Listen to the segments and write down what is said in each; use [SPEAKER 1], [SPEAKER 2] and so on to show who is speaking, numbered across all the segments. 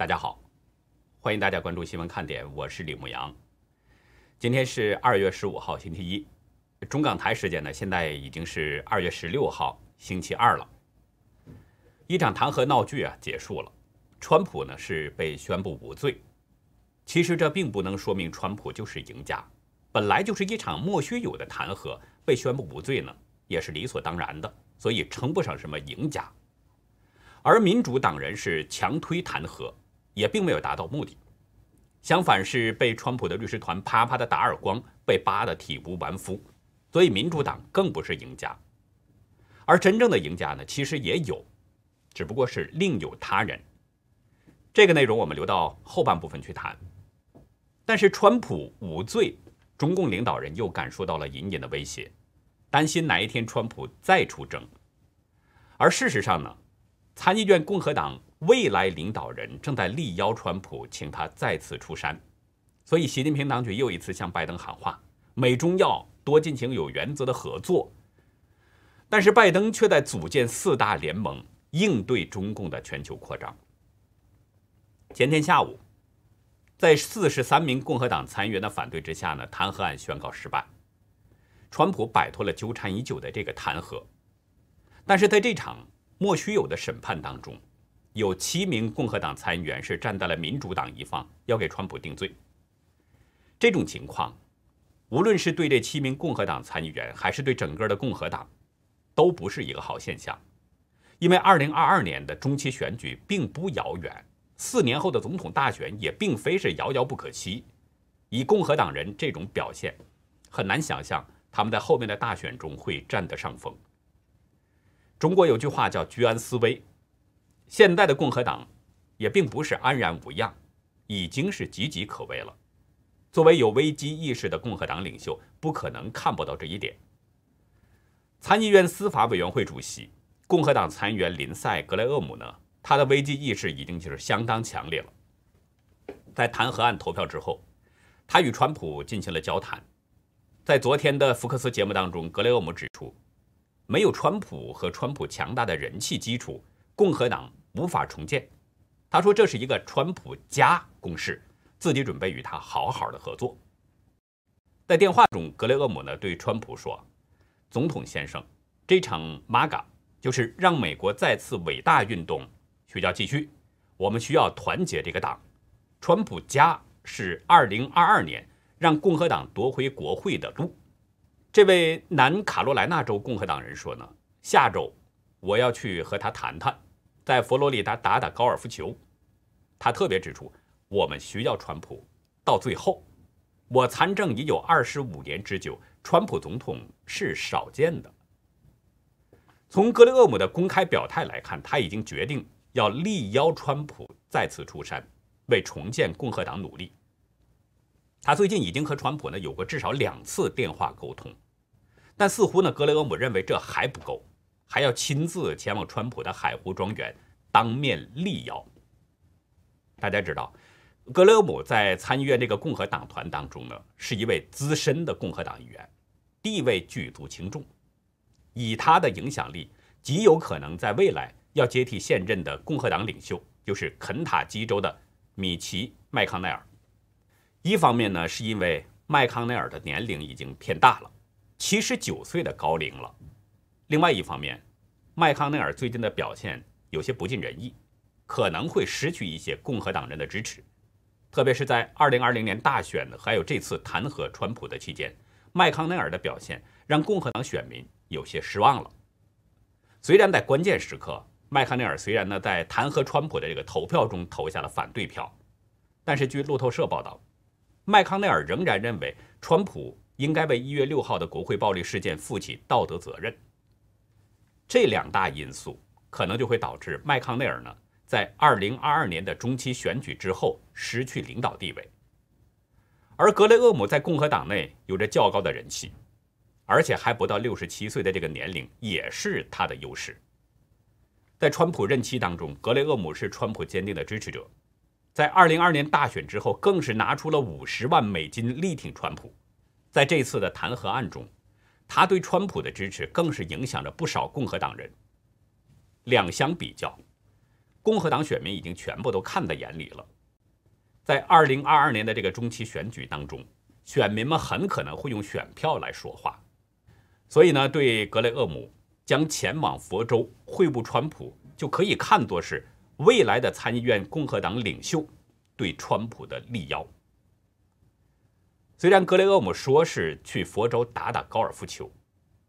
[SPEAKER 1] 大家好，欢迎大家关注新闻看点，我是李牧阳。今天是二月十五号，星期一，中港台时间呢，现在已经是二月十六号，星期二了。一场弹劾闹剧啊结束了，川普呢是被宣布无罪。其实这并不能说明川普就是赢家，本来就是一场莫须有的弹劾，被宣布无罪呢也是理所当然的，所以称不上什么赢家。而民主党人是强推弹劾。也并没有达到目的，相反是被川普的律师团啪啪的打耳光，被扒得体无完肤，所以民主党更不是赢家。而真正的赢家呢，其实也有，只不过是另有他人。这个内容我们留到后半部分去谈。但是川普无罪，中共领导人又感受到了隐隐的威胁，担心哪一天川普再出征。而事实上呢，参议院共和党。未来领导人正在力邀川普，请他再次出山，所以习近平当局又一次向拜登喊话：美中要多进行有原则的合作。但是拜登却在组建四大联盟，应对中共的全球扩张。前天下午，在四十三名共和党参议员的反对之下呢，弹劾案宣告失败，川普摆脱了纠缠已久的这个弹劾。但是在这场莫须有的审判当中，有七名共和党参议员是站在了民主党一方，要给川普定罪。这种情况，无论是对这七名共和党参议员，还是对整个的共和党，都不是一个好现象。因为二零二二年的中期选举并不遥远，四年后的总统大选也并非是遥遥不可期。以共和党人这种表现，很难想象他们在后面的大选中会占得上风。中国有句话叫“居安思危”。现在的共和党也并不是安然无恙，已经是岌岌可危了。作为有危机意识的共和党领袖，不可能看不到这一点。参议院司法委员会主席、共和党参议员林赛·格雷厄姆呢，他的危机意识已经就是相当强烈了。在弹劾案投票之后，他与川普进行了交谈。在昨天的福克斯节目当中，格雷厄姆指出，没有川普和川普强大的人气基础，共和党。无法重建，他说这是一个川普加攻势，自己准备与他好好的合作。在电话中，格雷厄姆呢对川普说：“总统先生，这场 MAGA 就是让美国再次伟大运动需要继续，我们需要团结这个党。川普加是2022年让共和党夺回国会的路。”这位南卡罗来纳州共和党人说：“呢，下周我要去和他谈谈。”在佛罗里达打打高尔夫球，他特别指出，我们需要川普。到最后，我参政已有二十五年之久，川普总统是少见的。从格雷厄姆的公开表态来看，他已经决定要力邀川普再次出山，为重建共和党努力。他最近已经和川普呢有过至少两次电话沟通，但似乎呢，格雷厄姆认为这还不够。还要亲自前往川普的海湖庄园，当面力邀。大家知道，格雷厄姆在参议院这个共和党团当中呢，是一位资深的共和党议员，地位举足轻重。以他的影响力，极有可能在未来要接替现任的共和党领袖，就是肯塔基州的米奇·麦康奈尔。一方面呢，是因为麦康奈尔的年龄已经偏大了，七十九岁的高龄了。另外一方面，麦康奈尔最近的表现有些不尽人意，可能会失去一些共和党人的支持，特别是在2020年大选还有这次弹劾川普的期间，麦康奈尔的表现让共和党选民有些失望了。虽然在关键时刻，麦康奈尔虽然呢在弹劾川普的这个投票中投下了反对票，但是据路透社报道，麦康奈尔仍然认为川普应该为1月6号的国会暴力事件负起道德责任。这两大因素可能就会导致麦康奈尔呢，在二零二二年的中期选举之后失去领导地位。而格雷厄姆在共和党内有着较高的人气，而且还不到六十七岁的这个年龄也是他的优势。在川普任期当中，格雷厄姆是川普坚定的支持者，在二零二年大选之后，更是拿出了五十万美金力挺川普。在这次的弹劾案中。他对川普的支持更是影响着不少共和党人。两相比较，共和党选民已经全部都看在眼里了。在二零二二年的这个中期选举当中，选民们很可能会用选票来说话。所以呢，对格雷厄姆将前往佛州会晤川普，就可以看作是未来的参议院共和党领袖对川普的力邀。虽然格雷厄姆说是去佛州打打高尔夫球，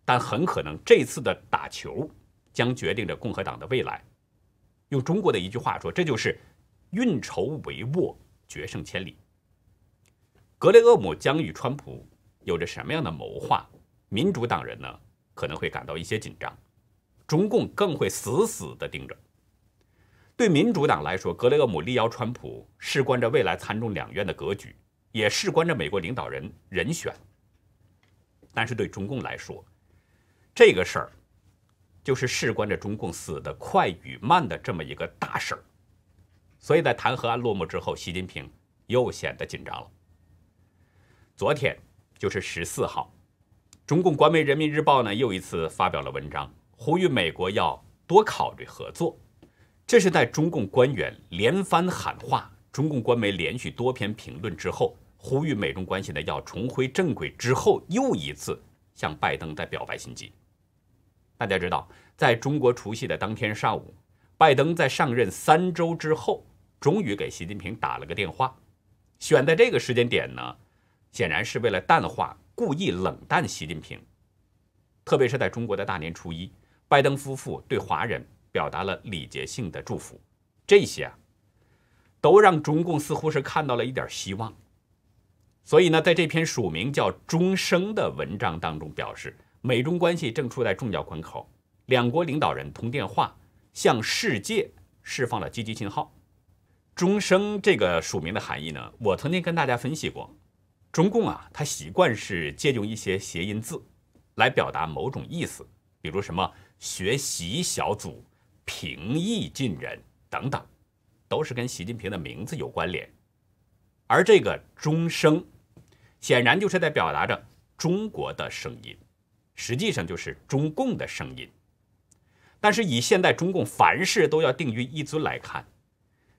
[SPEAKER 1] 但很可能这次的打球将决定着共和党的未来。用中国的一句话说，这就是运筹帷幄。决胜千里。格雷厄姆将与川普有着什么样的谋划？民主党人呢可能会感到一些紧张，中共更会死死地盯着。对民主党来说，格雷厄姆力邀川普，事关着未来参众两院的格局，也事关着美国领导人人选。但是对中共来说，这个事儿就是事关着中共死的快与慢的这么一个大事儿。所以在弹劾案落幕之后，习近平又显得紧张了。昨天就是十四号，中共官媒《人民日报》呢又一次发表了文章，呼吁美国要多考虑合作。这是在中共官员连番喊话，中共官媒连续多篇评论之后，呼吁美中关系呢要重回正轨之后，又一次向拜登在表白心迹。大家知道，在中国除夕的当天上午，拜登在上任三周之后。终于给习近平打了个电话，选在这个时间点呢，显然是为了淡化、故意冷淡习近平。特别是在中国的大年初一，拜登夫妇对华人表达了礼节性的祝福，这些啊，都让中共似乎是看到了一点希望。所以呢，在这篇署名叫“钟声”的文章当中，表示美中关系正处在重要关口，两国领导人通电话，向世界释放了积极信号。钟声这个署名的含义呢？我曾经跟大家分析过，中共啊，他习惯是借用一些谐音字来表达某种意思，比如什么学习小组、平易近人等等，都是跟习近平的名字有关联。而这个钟声，显然就是在表达着中国的声音，实际上就是中共的声音。但是以现在中共凡事都要定于一尊来看。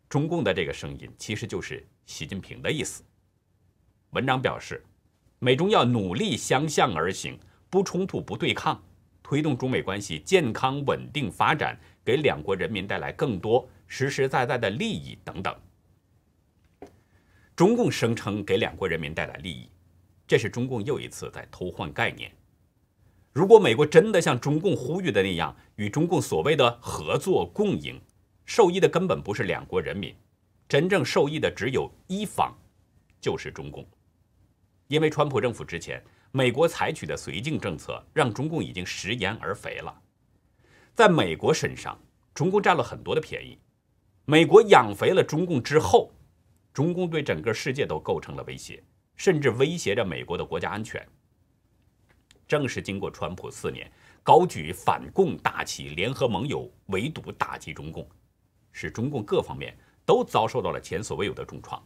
[SPEAKER 1] 中共的这个声音其实就是习近平的意思。文章表示，美中要努力相向而行，不冲突、不对抗，推动中美关系健康稳定发展，给两国人民带来更多实实在在的利益等等。中共声称给两国人民带来利益，这是中共又一次在偷换概念。如果美国真的像中共呼吁的那样，与中共所谓的合作共赢，受益的根本不是两国人民，真正受益的只有一方，就是中共。因为川普政府之前，美国采取的绥靖政策，让中共已经食言而肥了。在美国身上，中共占了很多的便宜。美国养肥了中共之后，中共对整个世界都构成了威胁，甚至威胁着美国的国家安全。正是经过川普四年高举反共大旗，联合盟友围堵打击中共。使中共各方面都遭受到了前所未有的重创，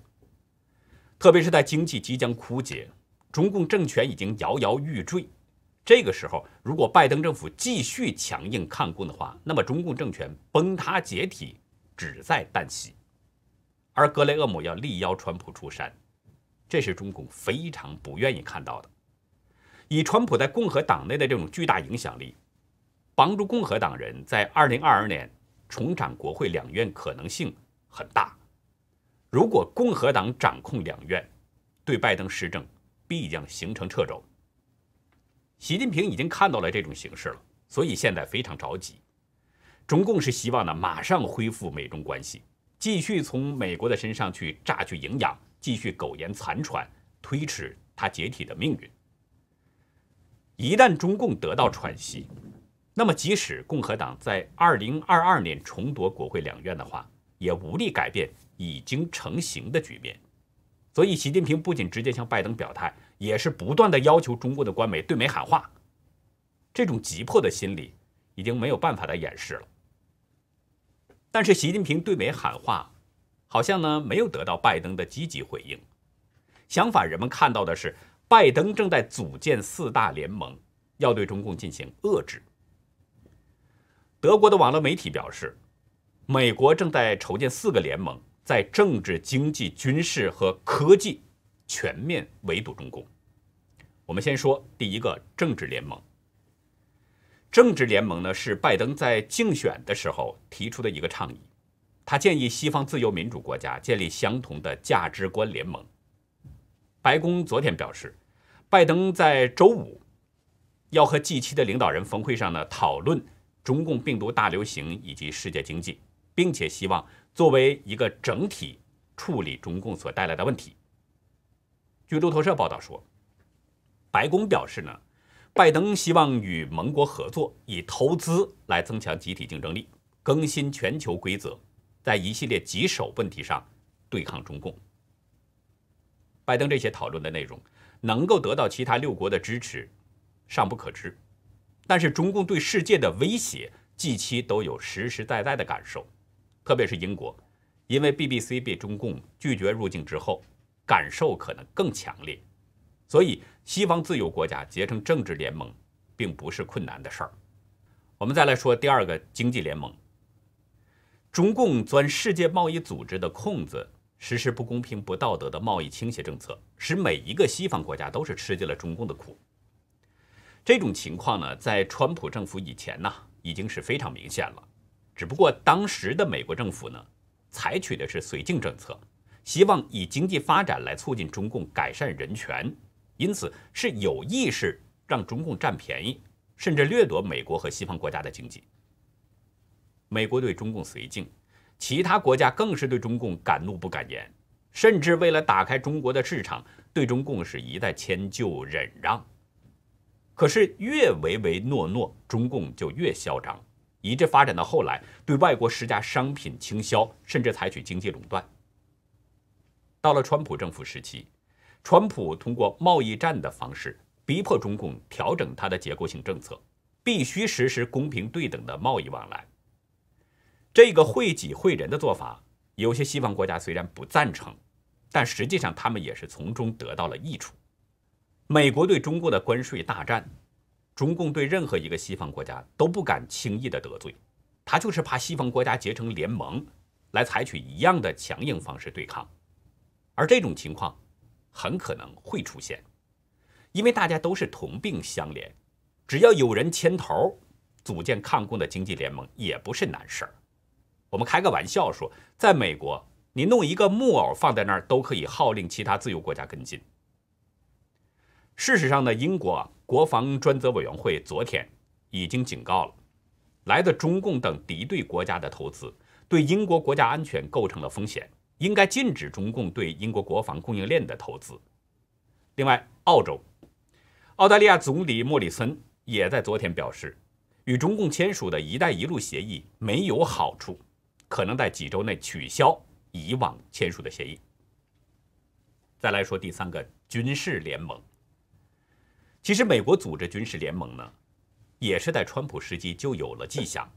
[SPEAKER 1] 特别是在经济即将枯竭，中共政权已经摇摇欲坠。这个时候，如果拜登政府继续强硬抗共的话，那么中共政权崩塌解体只在旦夕。而格雷厄姆要力邀川普出山，这是中共非常不愿意看到的。以川普在共和党内的这种巨大影响力，帮助共和党人在二零二二年。重掌国会两院可能性很大。如果共和党掌控两院，对拜登施政必将形成掣肘。习近平已经看到了这种形势了，所以现在非常着急。中共是希望呢马上恢复美中关系，继续从美国的身上去榨取营养，继续苟延残喘，推迟他解体的命运。一旦中共得到喘息，那么，即使共和党在二零二二年重夺国会两院的话，也无力改变已经成型的局面。所以，习近平不仅直接向拜登表态，也是不断的要求中国的官媒对美喊话。这种急迫的心理已经没有办法再掩饰了。但是，习近平对美喊话，好像呢没有得到拜登的积极回应。相反，人们看到的是拜登正在组建四大联盟，要对中共进行遏制。德国的网络媒体表示，美国正在筹建四个联盟，在政治、经济、军事和科技全面围堵中共。我们先说第一个政治联盟。政治联盟呢，是拜登在竞选的时候提出的一个倡议。他建议西方自由民主国家建立相同的价值观联盟。白宫昨天表示，拜登在周五要和 G7 的领导人峰会上呢讨论中共病毒大流行以及世界经济，并且希望作为一个整体处理中共所带来的问题。据路透社报道说，白宫表示呢，拜登希望与盟国合作，以投资来增强集体竞争力，更新全球规则。在一系列棘手问题上对抗中共，拜登这些讨论的内容能够得到其他六国的支持，尚不可知。但是中共对世界的威胁近期都有实实在在的感受，特别是英国，因为 BBC 被中共拒绝入境之后，感受可能更强烈。所以，西方自由国家结成政治联盟，并不是困难的事儿。我们再来说第二个经济联盟。中共钻世界贸易组织的空子，实施不公平、不道德的贸易倾斜政策，使每一个西方国家都是吃尽了中共的苦。这种情况呢，在川普政府以前呢，已经是非常明显了。只不过当时的美国政府呢，采取的是绥靖政策，希望以经济发展来促进中共改善人权，因此是有意识让中共占便宜，甚至掠夺美国和西方国家的经济。美国对中共绥靖，其他国家更是对中共敢怒不敢言，甚至为了打开中国的市场，对中共是一再迁就忍让。可是越唯唯诺诺，中共就越嚣张，一直发展到后来对外国施加商品倾销，甚至采取经济垄断。到了川普政府时期，川普通过贸易战的方式逼迫中共调整它的结构性政策，必须实施公平对等的贸易往来。这个惠己惠人的做法，有些西方国家虽然不赞成，但实际上他们也是从中得到了益处。美国对中国的关税大战，中共对任何一个西方国家都不敢轻易的得罪，他就是怕西方国家结成联盟，来采取一样的强硬方式对抗。而这种情况很可能会出现，因为大家都是同病相怜，只要有人牵头组建抗共的经济联盟，也不是难事儿。我们开个玩笑说，在美国，你弄一个木偶放在那儿，都可以号令其他自由国家跟进。事实上呢，英国国防专责委员会昨天已经警告了，来自中共等敌对国家的投资对英国国家安全构成了风险，应该禁止中共对英国国防供应链的投资。另外，澳洲、澳大利亚总理莫里森也在昨天表示，与中共签署的一带一路协议没有好处。可能在几周内取消以往签署的协议。再来说第三个军事联盟。其实美国组织军事联盟呢，也是在川普时期就有了迹象，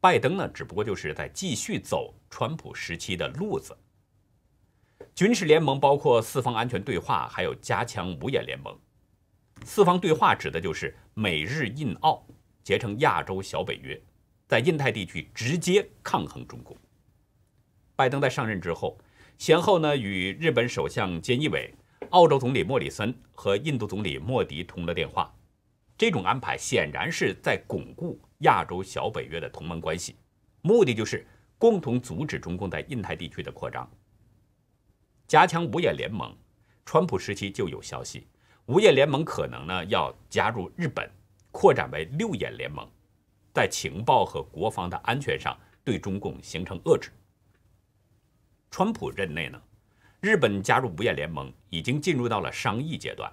[SPEAKER 1] 拜登呢只不过就是在继续走川普时期的路子。军事联盟包括四方安全对话，还有加强五眼联盟。四方对话指的就是美日印澳结成亚洲小北约。在印太地区直接抗衡中共。拜登在上任之后，先后呢与日本首相菅义伟、澳洲总理莫里森和印度总理莫迪通了电话。这种安排显然是在巩固亚洲小北约的同盟关系，目的就是共同阻止中共在印太地区的扩张。加强五眼联盟，川普时期就有消息，五眼联盟可能呢要加入日本，扩展为六眼联盟。在情报和国防的安全上对中共形成遏制。川普任内呢，日本加入五眼联盟已经进入到了商议阶段，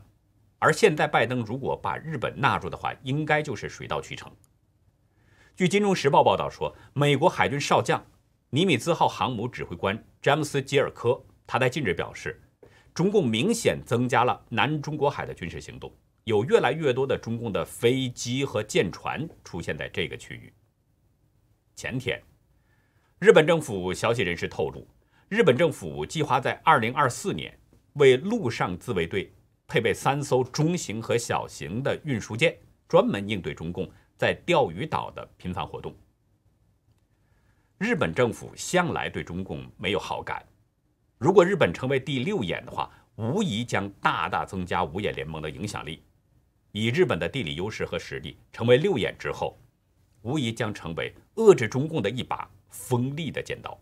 [SPEAKER 1] 而现在拜登如果把日本纳入的话，应该就是水到渠成。据《金融时报》报道说，美国海军少将尼米兹号航母指挥官詹姆斯·吉尔科他在近日表示，中共明显增加了南中国海的军事行动。有越来越多的中共的飞机和舰船出现在这个区域。前天，日本政府消息人士透露，日本政府计划在2024年为陆上自卫队配备三艘中型和小型的运输舰，专门应对中共在钓鱼岛的频繁活动。日本政府向来对中共没有好感。如果日本成为第六眼的话，无疑将大大增加五眼联盟的影响力。以日本的地理优势和实力，成为六眼之后，无疑将成为遏制中共的一把锋利的尖刀。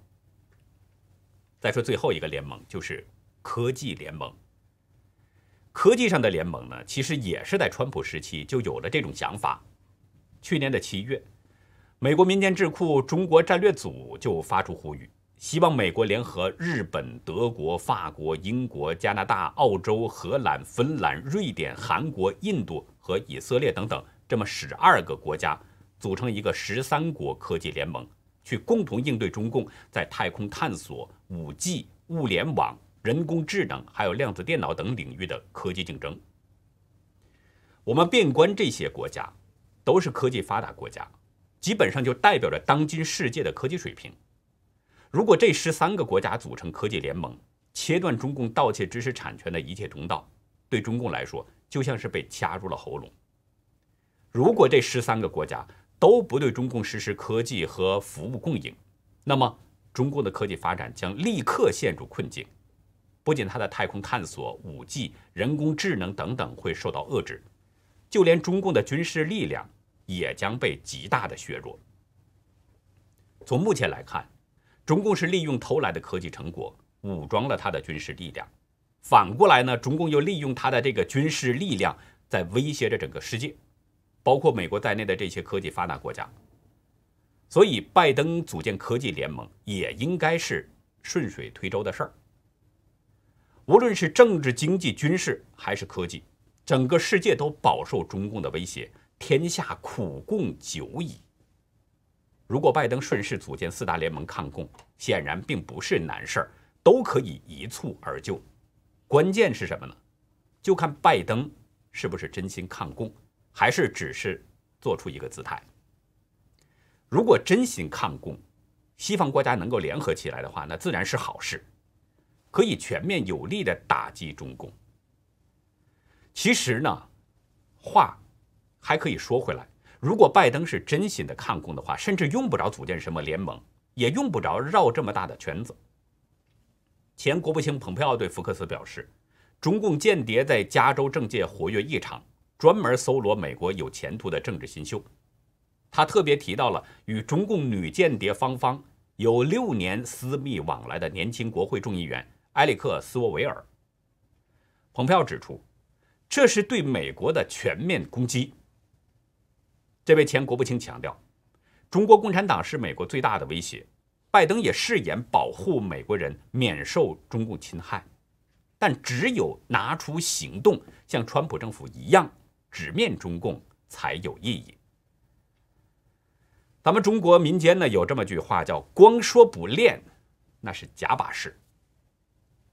[SPEAKER 1] 再说最后一个联盟，就是科技联盟。科技上的联盟呢，其实也是在川普时期就有了这种想法。去年的七月，美国民间智库中国战略组就发出呼吁。希望美国联合日本、德国、法国、英国、加拿大、澳洲、荷兰、芬兰、瑞典、韩国、印度和以色列等等这么十二个国家，组成一个十三国科技联盟，去共同应对中共在太空探索、五 G、物联网、人工智能还有量子电脑等领域的科技竞争。我们遍观这些国家，都是科技发达国家，基本上就代表着当今世界的科技水平。如果这十三个国家组成科技联盟，切断中共盗窃知识产权的一切通道，对中共来说就像是被掐入了喉咙。如果这十三个国家都不对中共实施科技和服务供应，那么中共的科技发展将立刻陷入困境。不仅它的太空探索、五 G、人工智能等等会受到遏制，就连中共的军事力量也将被极大的削弱。从目前来看。中共是利用偷来的科技成果武装了他的军事力量，反过来呢，中共又利用他的这个军事力量在威胁着整个世界，包括美国在内的这些科技发达国家。所以，拜登组建科技联盟也应该是顺水推舟的事儿。无论是政治、经济、军事还是科技，整个世界都饱受中共的威胁，天下苦共久矣。如果拜登顺势组建四大联盟抗共，显然并不是难事儿，都可以一蹴而就。关键是什么呢？就看拜登是不是真心抗共，还是只是做出一个姿态。如果真心抗共，西方国家能够联合起来的话，那自然是好事，可以全面有力的打击中共。其实呢，话还可以说回来。如果拜登是真心的抗共的话，甚至用不着组建什么联盟，也用不着绕这么大的圈子。前国务卿蓬佩奥对福克斯表示，中共间谍在加州政界活跃异常，专门搜罗美国有前途的政治新秀。他特别提到了与中共女间谍芳芳有六年私密往来的年轻国会众议员埃里克斯沃维尔。蓬佩奥指出，这是对美国的全面攻击。这位前国务卿强调，中国共产党是美国最大的威胁。拜登也誓言保护美国人免受中共侵害，但只有拿出行动，像川普政府一样直面中共才有意义。咱们中国民间呢有这么句话，叫“光说不练，那是假把式”。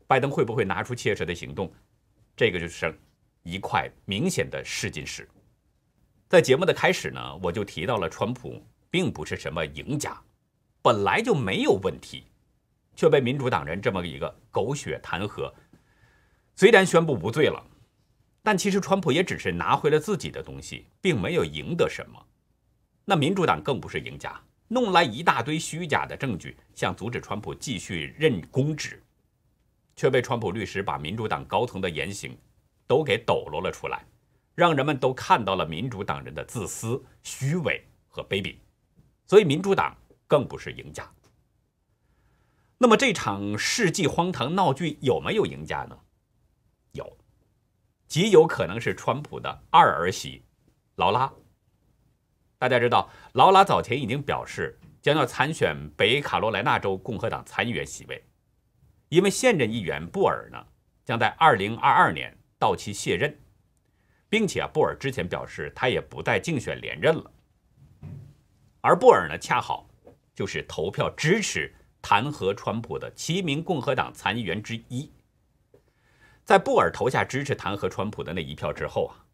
[SPEAKER 1] 拜登会不会拿出切实的行动？这个就是一块明显的试金石。在节目的开始呢，我就提到了川普并不是什么赢家，本来就没有问题，却被民主党人这么一个狗血弹劾。虽然宣布无罪了，但其实川普也只是拿回了自己的东西，并没有赢得什么。那民主党更不是赢家，弄来一大堆虚假的证据，想阻止川普继续任公职，却被川普律师把民主党高层的言行都给抖落了出来。让人们都看到了民主党人的自私、虚伪和卑鄙，所以民主党更不是赢家。那么这场世纪荒唐闹剧有没有赢家呢？有，极有可能是川普的二儿媳劳拉。大家知道，劳拉早前已经表示将要参选北卡罗来纳州共和党参议员席位，因为现任议员布尔呢将在二零二二年到期卸任。并且啊，布尔之前表示他也不再竞选连任了。而布尔呢，恰好就是投票支持弹劾川普的七名共和党参议员之一。在布尔投下支持弹劾川普的那一票之后啊，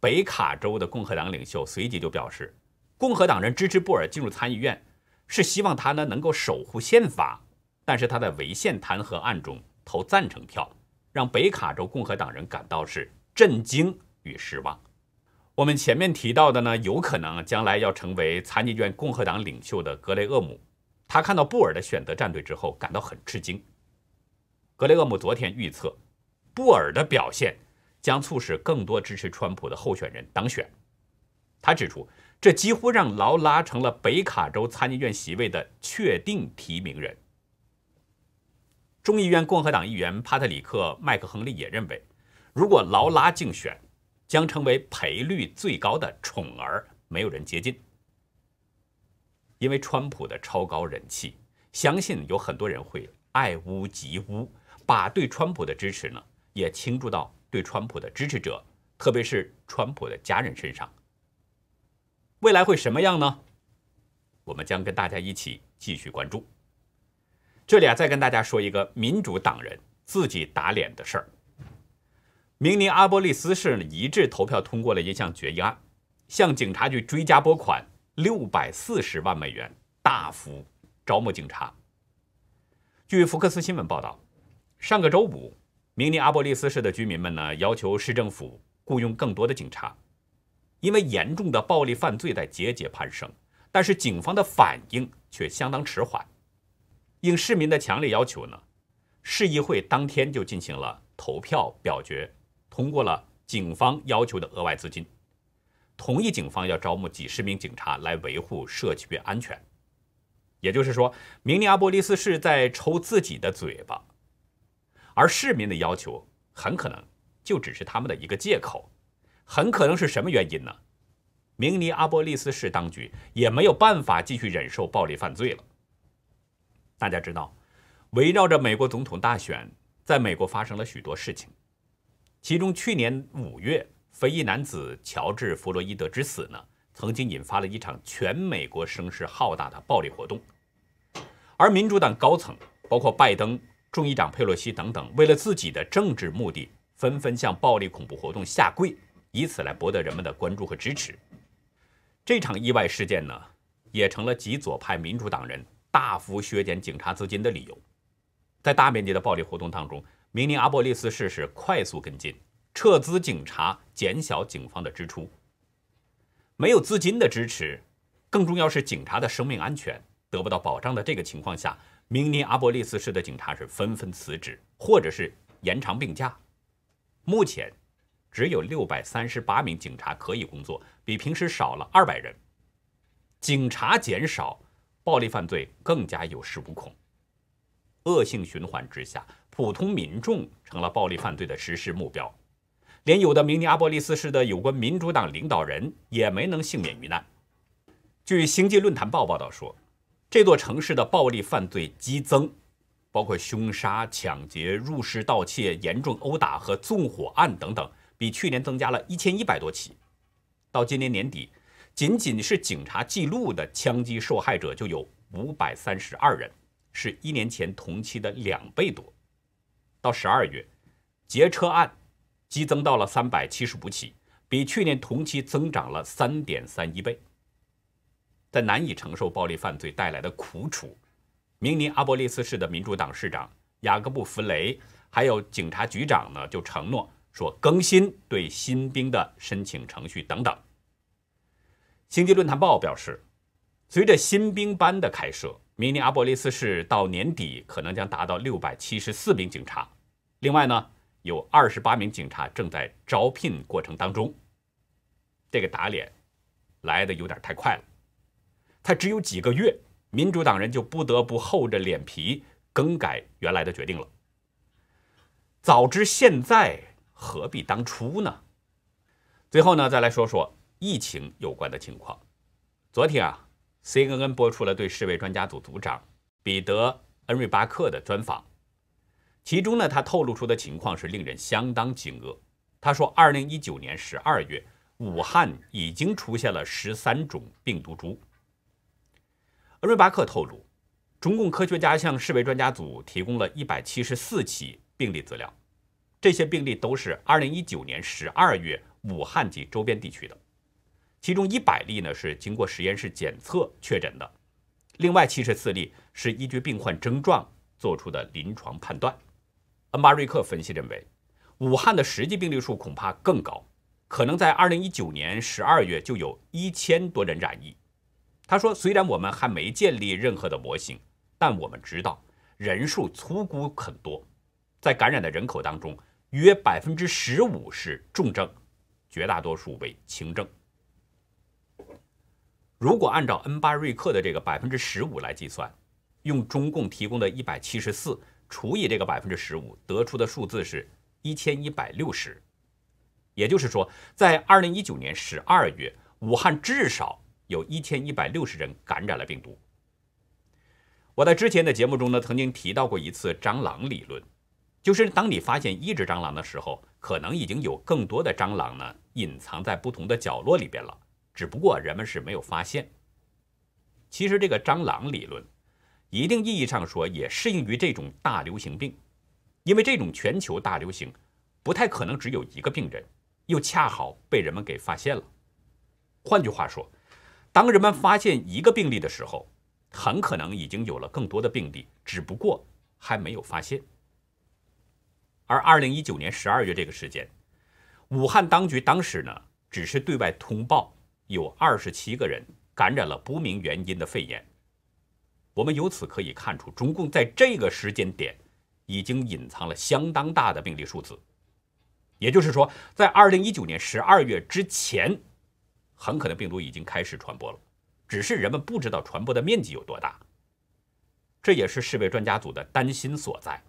[SPEAKER 1] 北卡州的共和党领袖随即就表示，共和党人支持布尔进入参议院，是希望他呢能够守护宪法。但是他在违宪弹劾案中投赞成票，让北卡州共和党人感到是。震惊与失望。我们前面提到的呢，有可能将来要成为参议院共和党领袖的格雷厄姆，他看到布尔的选择站队之后感到很吃惊。格雷厄姆昨天预测，布尔的表现将促使更多支持川普的候选人当选。他指出，这几乎让劳拉成了北卡州参议院席位的确定提名人。众议院共和党议员帕特里克·麦克亨利也认为，如果劳拉竞选，将成为赔率最高的宠儿，没有人接近。因为川普的超高人气，相信有很多人会爱屋及乌，把对川普的支持呢也倾注到对川普的支持者，特别是川普的家人身上。未来会什么样呢？我们将跟大家一起继续关注。这里啊，再跟大家说一个民主党人自己打脸的事儿。明尼阿波利斯市一致投票通过了一项决议案，向警察局追加拨款。六百四十万美元，大幅招募警察。据福克斯新闻报道，上个周五，明尼阿波利斯市的居民们呢要求市政府雇佣更多的警察，因为严重的暴力犯罪在节节攀升，但是警方的反应却相当迟缓。应市民的强烈要求呢，市议会当天就进行了投票表决，通过了警方要求的额外资金。同意警方要招募几十名警察来维护社区安全，也就是说，明尼阿波利斯市在抽自己的嘴巴，而市民的要求很可能就只是他们的一个借口，很可能是什么原因呢？明尼阿波利斯市当局也没有办法继续忍受暴力犯罪了。大家知道，围绕着美国总统大选，在美国发生了许多事情，其中去年五月。非裔男子乔治·弗洛伊德之死呢，曾经引发了一场全美国声势浩大的暴力活动，而民主党高层，包括拜登、众议长佩洛西等等，为了自己的政治目的，纷纷向暴力恐怖活动下跪，以此来博得人们的关注和支持。这场意外事件呢，也成了极左派民主党人大幅削减警察资金的理由。在大面积的暴力活动当中，明尼阿波利斯市是快速跟进。撤资警察，减小警方的支出。没有资金的支持，更重要是警察的生命安全得不到保障的这个情况下，明尼阿波利斯市的警察是纷纷辞职，或者是延长病假。目前只有六百三十八名警察可以工作，比平时少了二百人。警察减少，暴力犯罪更加有恃无恐。恶性循环之下，普通民众成了暴力犯罪的实施目标。连有的明尼阿波利斯市的有关民主党领导人也没能幸免于难。据《星际论坛报》报道说，这座城市的暴力犯罪激增，包括凶杀、抢劫、入室盗窃、严重殴打和纵火案等等，比去年增加了一千一百多起。到今年年底，仅仅是警察记录的枪击受害者就有五百三十二人，是一年前同期的两倍多。到十二月，劫车案。激增到了三百七十五起，比去年同期增长了三点三一倍。在难以承受暴力犯罪带来的苦楚，明尼阿波利斯市的民主党市长雅各布·弗雷还有警察局长呢，就承诺说更新对新兵的申请程序等等。星际论坛报表示，随着新兵班的开设，明尼阿波利斯市到年底可能将达到六百七十四名警察。另外呢。有二十八名警察正在招聘过程当中。这个打脸来的有点太快了，他只有几个月，民主党人就不得不厚着脸皮更改原来的决定了。早知现在，何必当初呢？最后呢，再来说说疫情有关的情况。昨天啊，CNN 播出了对世卫专家组组长彼得·恩瑞巴克的专访。其中呢，他透露出的情况是令人相当惊愕。他说，二零一九年十二月，武汉已经出现了十三种病毒株。恩瑞巴克透露，中共科学家向世卫专家组提供了一百七十四起病例资料，这些病例都是二零一九年十二月武汉及周边地区的，其中一百例呢是经过实验室检测确诊的，另外七十四例是依据病患症状做出的临床判断。恩巴瑞克分析认为，武汉的实际病例数恐怕更高，可能在二零一九年十二月就有一千多人染疫。他说：“虽然我们还没建立任何的模型，但我们知道人数粗估很多，在感染的人口当中，约百分之十五是重症，绝大多数为轻症。如果按照恩巴瑞克的这个百分之十五来计算，用中共提供的一百七十四除以这个百分之十五，得出的数字是一千一百六十。也就是说，在二零一九年十二月，武汉至少。”有一千一百六十人感染了病毒。我在之前的节目中呢，曾经提到过一次蟑螂理论，就是当你发现一只蟑螂的时候，可能已经有更多的蟑螂呢隐藏在不同的角落里边了，只不过人们是没有发现。其实这个蟑螂理论，一定意义上说也适应于这种大流行病，因为这种全球大流行不太可能只有一个病人，又恰好被人们给发现了。换句话说。当人们发现一个病例的时候，很可能已经有了更多的病例，只不过还没有发现。而二零一九年十二月这个时间，武汉当局当时呢，只是对外通报有二十七个人感染了不明原因的肺炎。我们由此可以看出，中共在这个时间点已经隐藏了相当大的病例数字。也就是说，在二零一九年十二月之前。很可能病毒已经开始传播了，只是人们不知道传播的面积有多大。这也是世卫专家组的担心所在。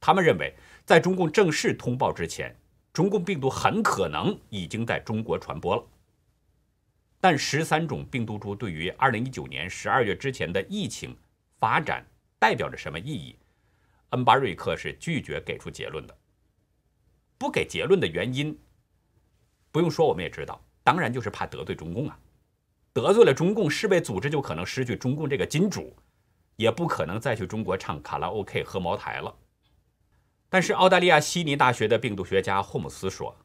[SPEAKER 1] 他们认为，在中共正式通报之前，中共病毒很可能已经在中国传播了。但十三种病毒株对于二零一九年十二月之前的疫情发展代表着什么意义？恩巴瑞克是拒绝给出结论的。不给结论的原因，不用说，我们也知道。当然就是怕得罪中共啊，得罪了中共，世卫组织就可能失去中共这个金主，也不可能再去中国唱卡拉 OK 喝茅台了。但是澳大利亚悉尼大学的病毒学家霍姆斯说，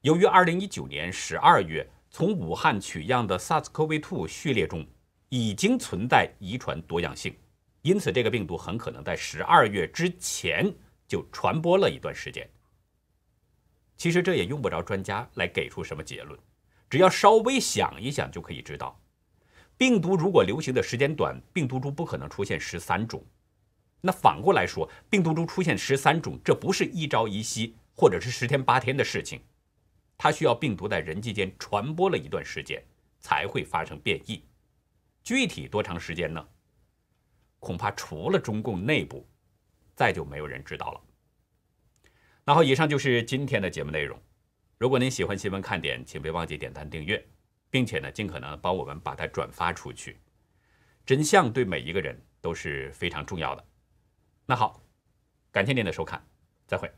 [SPEAKER 1] 由于2019年12月从武汉取样的 SARS-CoV-2 序列中已经存在遗传多样性，因此这个病毒很可能在12月之前就传播了一段时间。其实这也用不着专家来给出什么结论。只要稍微想一想就可以知道，病毒如果流行的时间短，病毒株不可能出现十三种。那反过来说，病毒株出现十三种，这不是一朝一夕或者是十天八天的事情，它需要病毒在人际间传播了一段时间才会发生变异。具体多长时间呢？恐怕除了中共内部，再就没有人知道了。那好，以上就是今天的节目内容。如果您喜欢新闻看点，请别忘记点赞订阅，并且呢，尽可能帮我们把它转发出去。真相对每一个人都是非常重要的。那好，感谢您的收看，再会。